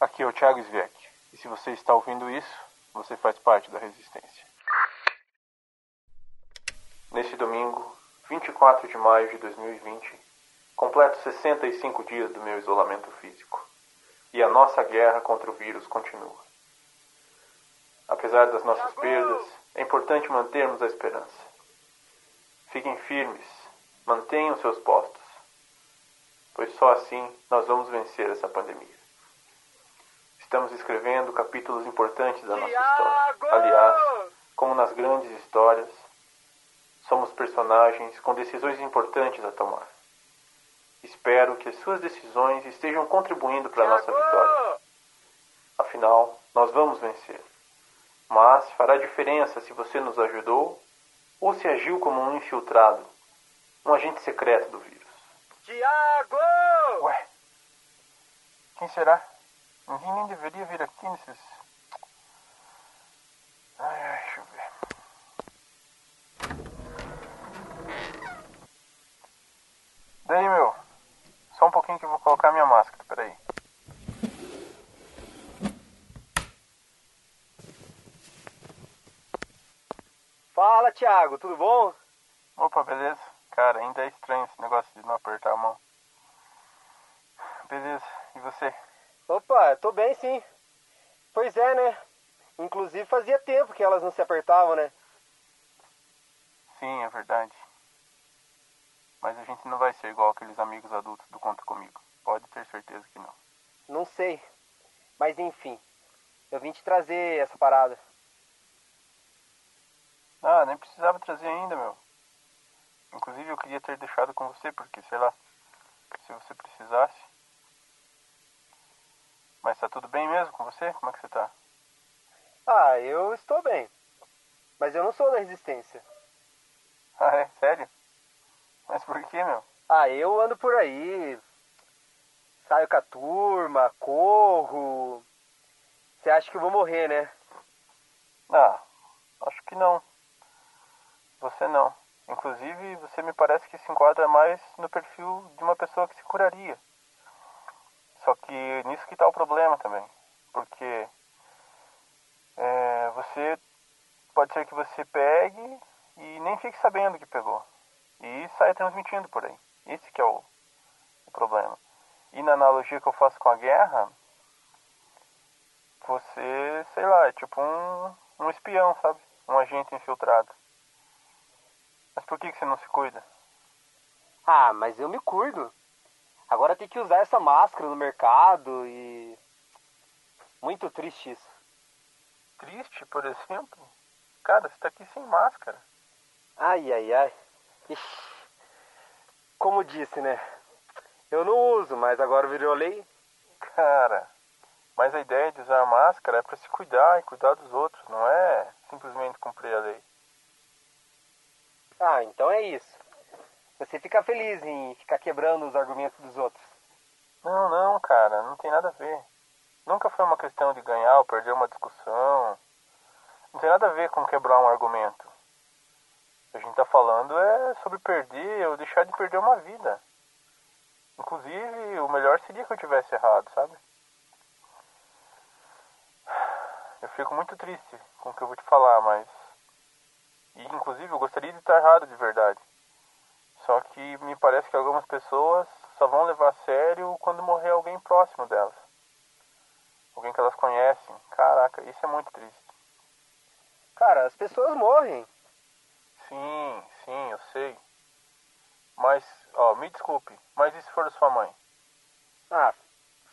Aqui é o Thiago Svek. E se você está ouvindo isso, você faz parte da resistência. Neste domingo, 24 de maio de 2020, completo 65 dias do meu isolamento físico. E a nossa guerra contra o vírus continua. Apesar das nossas perdas, é importante mantermos a esperança. Fiquem firmes, mantenham seus postos, pois só assim nós vamos vencer essa pandemia. Estamos escrevendo capítulos importantes da nossa história. Aliás, como nas grandes histórias, somos personagens com decisões importantes a tomar. Espero que as suas decisões estejam contribuindo para a nossa vitória. Afinal, nós vamos vencer. Mas fará diferença se você nos ajudou ou se agiu como um infiltrado, um agente secreto do vírus. Tiago! Ué, quem será? Ninguém nem deveria vir aqui nesses. Ai, ai, deixa eu ver. Daí, meu. Só um pouquinho que eu vou colocar minha máscara, peraí. Fala, Tiago, tudo bom? Opa, beleza? Cara, ainda é estranho esse negócio de não apertar a mão. Beleza, e você? Opa, tô bem sim. Pois é, né? Inclusive fazia tempo que elas não se apertavam, né? Sim, é verdade. Mas a gente não vai ser igual aqueles amigos adultos do Conta Comigo. Pode ter certeza que não. Não sei. Mas enfim, eu vim te trazer essa parada. Ah, nem precisava trazer ainda, meu. Inclusive eu queria ter deixado com você, porque, sei lá, se você precisasse. Mas tá tudo bem mesmo com você? Como é que você tá? Ah, eu estou bem. Mas eu não sou da resistência. Ah, é? Sério? Mas por que, meu? Ah, eu ando por aí. Saio com a turma, corro. Você acha que eu vou morrer, né? Ah, acho que não. Você não. Inclusive, você me parece que se enquadra mais no perfil de uma pessoa que se curaria. Só que nisso que está o problema também. Porque é, você pode ser que você pegue e nem fique sabendo que pegou. E saia transmitindo por aí. Esse que é o, o problema. E na analogia que eu faço com a guerra, você, sei lá, é tipo um, um espião, sabe? Um agente infiltrado. Mas por que, que você não se cuida? Ah, mas eu me cuido. Agora tem que usar essa máscara no mercado e. Muito triste isso. Triste, por exemplo? Cara, você tá aqui sem máscara. Ai, ai, ai. Ixi. Como disse, né? Eu não uso, mas agora virou lei. Cara, mas a ideia de usar máscara é para se cuidar e cuidar dos outros, não é simplesmente cumprir a lei. Ah, então é isso. Você fica feliz em ficar quebrando os argumentos dos outros. Não, não, cara, não tem nada a ver. Nunca foi uma questão de ganhar ou perder uma discussão. Não tem nada a ver com quebrar um argumento. O que a gente tá falando é sobre perder ou deixar de perder uma vida. Inclusive, o melhor seria que eu tivesse errado, sabe? Eu fico muito triste com o que eu vou te falar, mas. E, inclusive, eu gostaria de estar errado de verdade. Só que me parece que algumas pessoas só vão levar a sério quando morrer alguém próximo delas. Alguém que elas conhecem. Caraca, isso é muito triste. Cara, as pessoas morrem. Sim, sim, eu sei. Mas, ó, me desculpe, mas e se for sua mãe? Ah,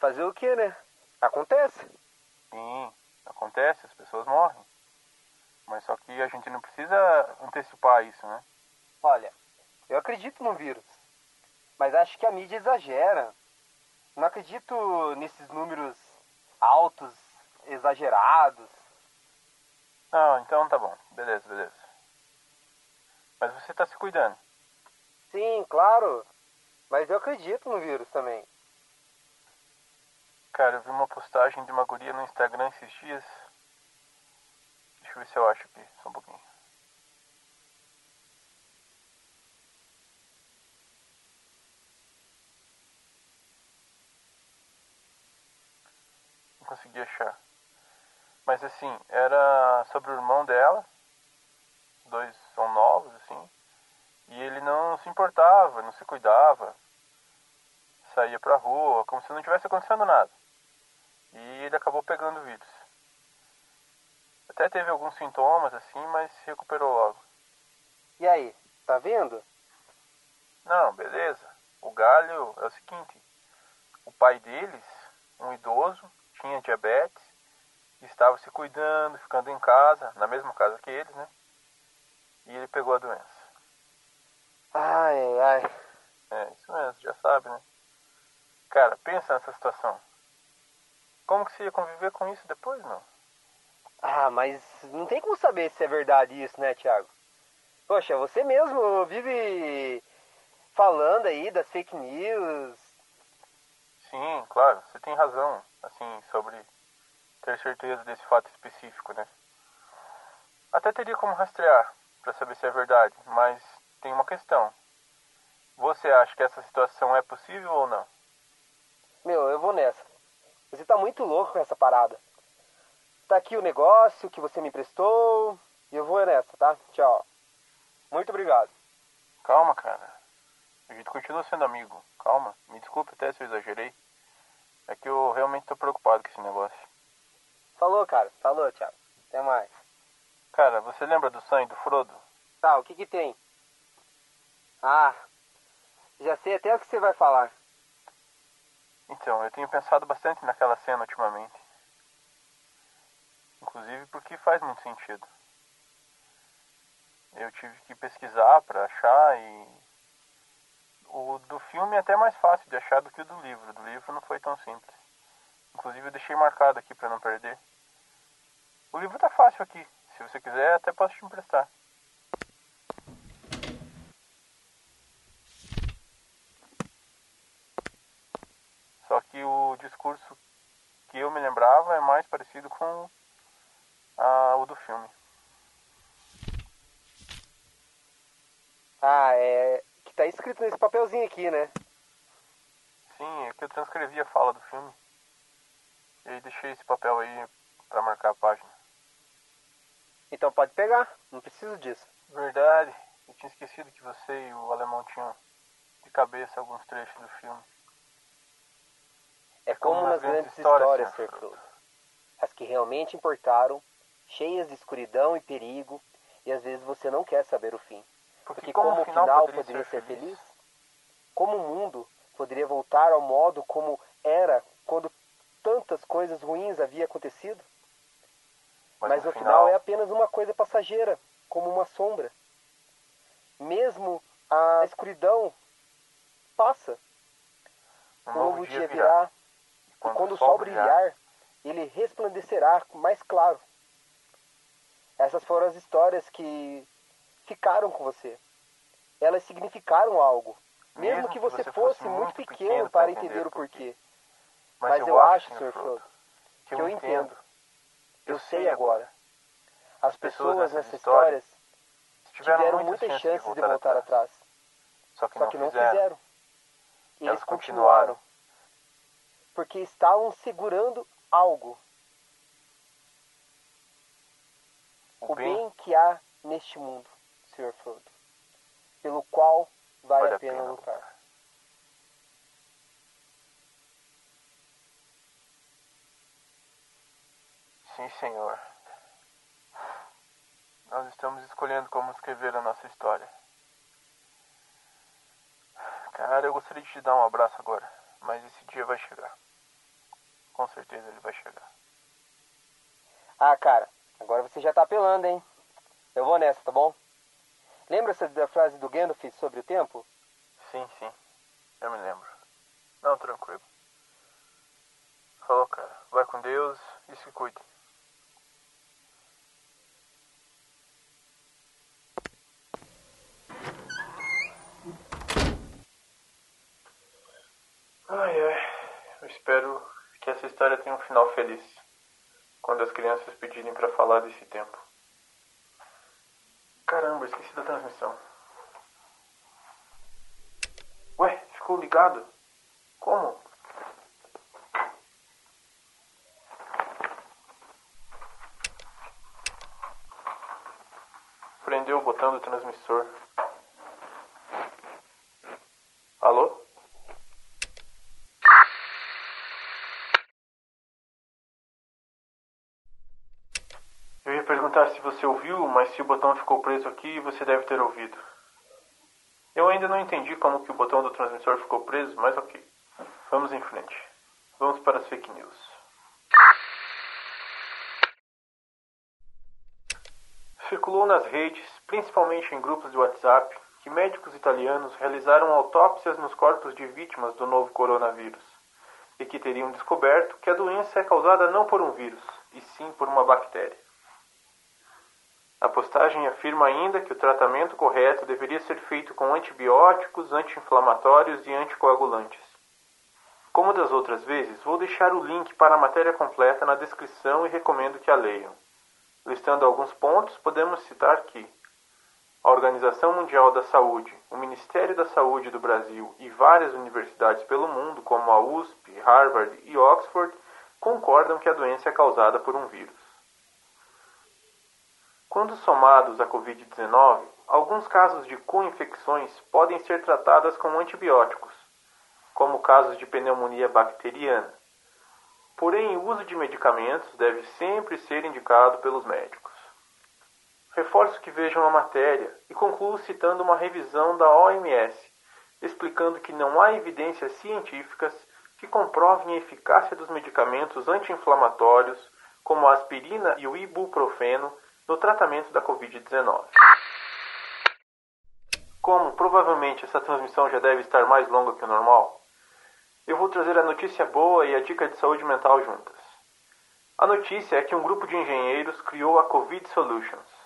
fazer o que, né? Acontece. Sim, acontece, as pessoas morrem. Mas só que a gente não precisa antecipar isso, né? Olha, eu acredito no vírus. Mas acho que a mídia exagera. Não acredito nesses números altos, exagerados. Não, então tá bom. Beleza, beleza. Mas você tá se cuidando. Sim, claro. Mas eu acredito no vírus também. Cara, eu vi uma postagem de uma guria no Instagram esses dias. Deixa eu ver se eu acho aqui, só um pouquinho. Consegui achar. Mas assim, era sobre o irmão dela. Dois são novos, assim. E ele não se importava, não se cuidava. Saía pra rua, como se não tivesse acontecendo nada. E ele acabou pegando o vírus. Até teve alguns sintomas, assim, mas se recuperou logo. E aí, tá vendo? Não, beleza. O galho é o seguinte: o pai deles, um idoso, diabetes, estava se cuidando, ficando em casa, na mesma casa que eles, né? E ele pegou a doença. Ai, ai. É, isso mesmo, já sabe, né? Cara, pensa nessa situação. Como que você ia conviver com isso depois, não? Ah, mas não tem como saber se é verdade isso, né, Thiago? Poxa, você mesmo vive falando aí das fake news. Sim, claro, você tem razão, assim, sobre ter certeza desse fato específico, né? Até teria como rastrear para saber se é verdade, mas tem uma questão. Você acha que essa situação é possível ou não? Meu, eu vou nessa. Você tá muito louco com essa parada. Tá aqui o negócio que você me emprestou e eu vou nessa, tá? Tchau. Muito obrigado. Calma, cara. A gente continua sendo amigo. Calma. Me desculpe até se eu exagerei. É que eu realmente tô preocupado com esse negócio. Falou, cara. Falou, Thiago. Até mais. Cara, você lembra do sangue do Frodo? Tá, o que que tem? Ah, já sei até o que você vai falar. Então, eu tenho pensado bastante naquela cena ultimamente. Inclusive porque faz muito sentido. Eu tive que pesquisar para achar e o do filme é até mais fácil de achar do que o do livro. Do livro não foi tão simples. Inclusive eu deixei marcado aqui para não perder. O livro tá fácil aqui. Se você quiser, até posso te emprestar. Só que o discurso que eu me lembrava é mais parecido com o do filme. Ah, é. Tá escrito nesse papelzinho aqui, né? Sim, é que eu transcrevi a fala do filme. E aí deixei esse papel aí pra marcar a página. Então pode pegar, não preciso disso. Verdade, eu tinha esquecido que você e o alemão tinham de cabeça alguns trechos do filme. É como, nas grandes histórias, Sr. As que realmente importaram, cheias de escuridão e perigo, e às vezes você não quer saber o fim. Porque, como, o final poderia, ser feliz, como o mundo poderia voltar ao modo como era quando tantas coisas ruins havia acontecido? mas, no final é apenas uma coisa passageira, como uma sombra. Mesmo a escuridão passa, um o novo dia virá. E e quando o sol brilhar, ele resplandecerá mais claro. Essas foram as histórias que ficaram com você. Elas significaram algo. Mesmo, que você, fosse muito pequeno para entender o porquê. Mas, eu, acho, Sr. Frodo, que eu entendo. Eu sei agora. As pessoas nessas histórias tiveram, muitas chances de voltar atrás. Só que Só não que não fizeram. fizeram. Eles Elas continuaram. Porque estavam segurando algo. O O bem bem que há neste mundo, Sr. Frodo. Pelo qual vale a pena lutar. Sim, senhor. Nós estamos escolhendo como escrever a nossa história. Cara, eu gostaria de te dar um abraço agora, mas esse dia vai chegar. Com certeza ele vai chegar. Ah, cara, agora você já tá apelando, hein? Eu vou nessa, tá bom? Lembra-se da frase do Gandalf sobre o tempo? Sim, sim. Eu me lembro. Não, tranquilo. Falou, cara. Vai com Deus e se cuide. Ai, ai. Eu espero que essa história tenha um final feliz. Quando as crianças pedirem pra falar desse tempo. Caramba, esqueci da transmissão. Ué, ficou ligado? Como? Prendeu o botão do transmissor. Alô? Perguntar se você ouviu, mas se o botão ficou preso aqui, você deve ter ouvido. Eu ainda não entendi como que o botão do transmissor ficou preso, mas ok. Vamos em frente. Vamos para as fake news. Circulou nas redes, principalmente em grupos de WhatsApp, que médicos italianos realizaram autópsias nos corpos de vítimas do novo coronavírus e que teriam descoberto que a doença é causada não por um vírus, e sim por uma bactéria. A postagem afirma ainda que o tratamento correto deveria ser feito com antibióticos, anti-inflamatórios e anticoagulantes. Como das outras vezes, vou deixar o link para a matéria completa na descrição e recomendo que a leiam. Listando alguns pontos, podemos citar que a Organização Mundial da Saúde, o Ministério da Saúde do Brasil e várias universidades pelo mundo, como a USP, Harvard e Oxford, concordam que a doença é causada por um vírus. Quando somados à Covid-19, alguns casos de co-infecções podem ser tratadas com antibióticos, como casos de pneumonia bacteriana. Porém, o uso de medicamentos deve sempre ser indicado pelos médicos. Reforço que vejam a matéria e concluo citando uma revisão da OMS, explicando que não há evidências científicas que comprovem a eficácia dos medicamentos anti-inflamatórios, como a aspirina e o ibuprofeno, no tratamento da Covid-19. Como provavelmente essa transmissão já deve estar mais longa que o normal, eu vou trazer a notícia boa e a dica de saúde mental juntas. A notícia é que um grupo de engenheiros criou a Covid Solutions.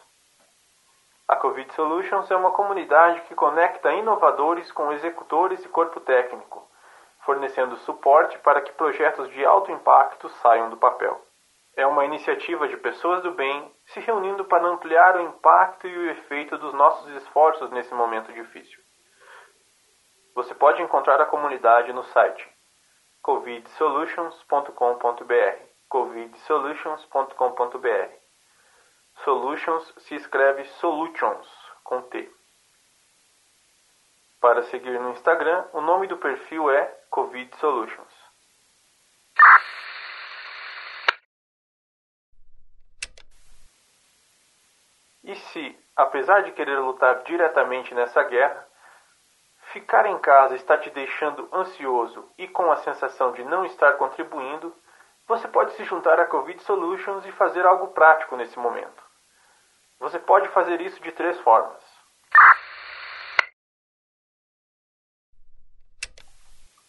A Covid Solutions é uma comunidade que conecta inovadores com executores e corpo técnico, fornecendo suporte para que projetos de alto impacto saiam do papel. É uma iniciativa de pessoas do bem se reunindo para ampliar o impacto e o efeito dos nossos esforços nesse momento difícil. Você pode encontrar a comunidade no site covidsolutions.com.br covidsolutions.com.br Solutions se escreve Solutions com T. Para seguir no Instagram, o nome do perfil é Covid Solutions. E se, apesar de querer lutar diretamente nessa guerra, ficar em casa está te deixando ansioso e com a sensação de não estar contribuindo, você pode se juntar à Covid Solutions e fazer algo prático nesse momento. Você pode fazer isso de três formas.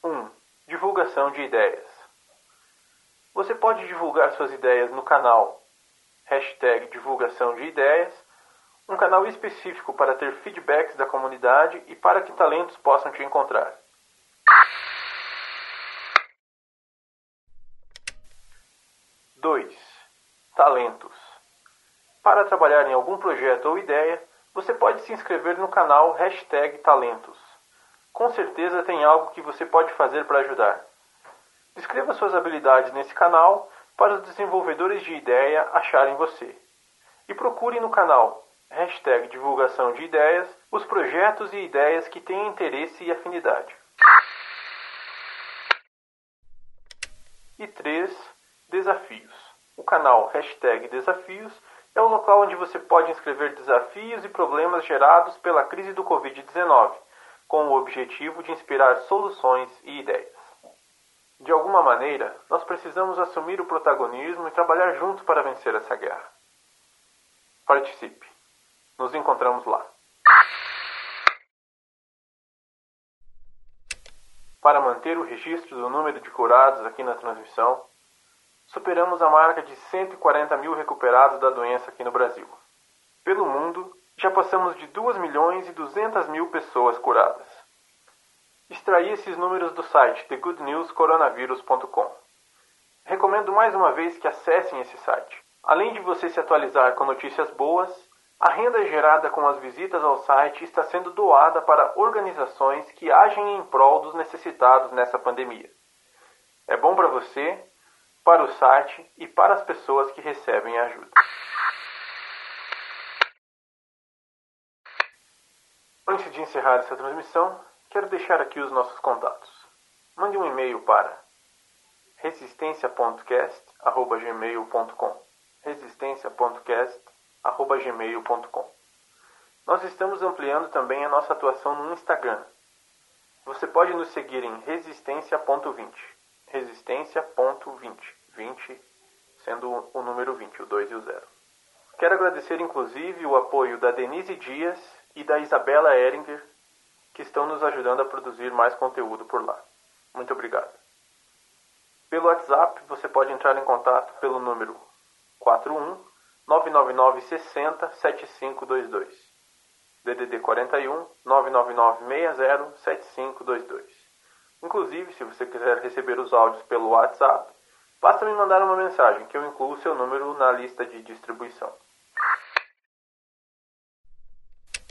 Um, divulgação de ideias. Você pode divulgar suas ideias no canal divulgação de ideias, um canal específico para ter feedbacks da comunidade e para que talentos possam te encontrar. 2. Talentos. Para trabalhar em algum projeto ou ideia, você pode se inscrever no canal hashtag Talentos. Com certeza tem algo que você pode fazer para ajudar. Descreva suas habilidades nesse canal para os desenvolvedores de ideia acharem você. E procure no canal hashtag divulgação de ideias os projetos e ideias que têm interesse e afinidade. E 3. Desafios. O canal hashtag Desafios é o local onde você pode inscrever desafios e problemas gerados pela crise do Covid-19, com o objetivo de inspirar soluções e ideias. De alguma maneira, nós precisamos assumir o protagonismo e trabalhar juntos para vencer essa guerra. Participe. Nos encontramos lá. Para manter o registro do número de curados aqui na transmissão, superamos a marca de 140 mil recuperados da doença aqui no Brasil. Pelo mundo, já passamos de 2 milhões e 200 mil pessoas curadas. Extraí esses números do site thegoodnewscoronavirus.com. Recomendo mais uma vez que acessem esse site. Além de você se atualizar com notícias boas, a renda gerada com as visitas ao site está sendo doada para organizações que agem em prol dos necessitados nessa pandemia. É bom para você para o site e para as pessoas que recebem ajuda. Antes de encerrar essa transmissão, quero deixar aqui os nossos contatos. Mande um e-mail para resistencia.cast@gmail.com. resistencia.cast@gmail.com. Nós estamos ampliando também a nossa atuação no Instagram. Você pode nos seguir em resistência.20. Resistência.20. 20 sendo o número 20, o 2 e o 0. Quero agradecer inclusive o apoio da Denise Dias e da Isabela Eringer, que estão nos ajudando a produzir mais conteúdo por lá. Muito obrigado. Pelo WhatsApp, você pode entrar em contato pelo número 41 999 60 7522. DDD 41 999 60 7522. Inclusive, se você quiser receber os áudios pelo WhatsApp, basta me mandar uma mensagem que eu incluo seu número na lista de distribuição.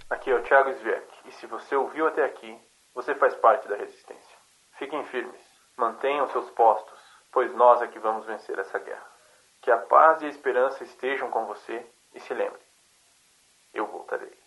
Aqui é o Thiago Sviek, e se você ouviu até aqui, você faz parte da resistência. Fiquem firmes, mantenham seus postos, pois nós é que vamos vencer essa guerra. Que a paz e a esperança estejam com você e se lembre, eu voltarei.